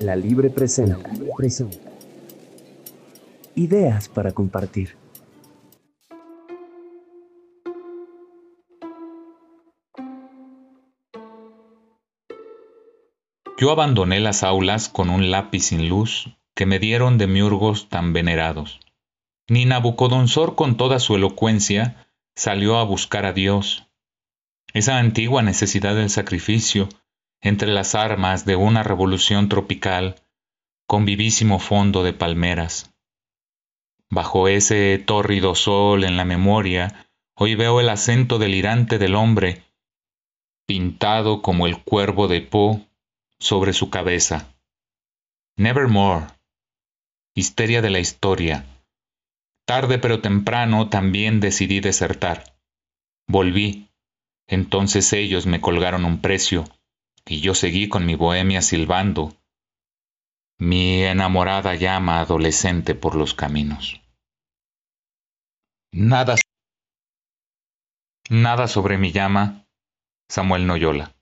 La Libre presenta. Ideas para compartir. Yo abandoné las aulas con un lápiz sin luz que me dieron de miurgos tan venerados. Ni Nabucodonosor con toda su elocuencia salió a buscar a Dios. Esa antigua necesidad del sacrificio entre las armas de una revolución tropical con vivísimo fondo de palmeras. Bajo ese tórrido sol en la memoria, hoy veo el acento delirante del hombre, pintado como el cuervo de Po sobre su cabeza. Nevermore. Histeria de la historia. Tarde pero temprano también decidí desertar. Volví. Entonces ellos me colgaron un precio y yo seguí con mi bohemia silbando, mi enamorada llama adolescente por los caminos. Nada, nada sobre mi llama, Samuel Noyola.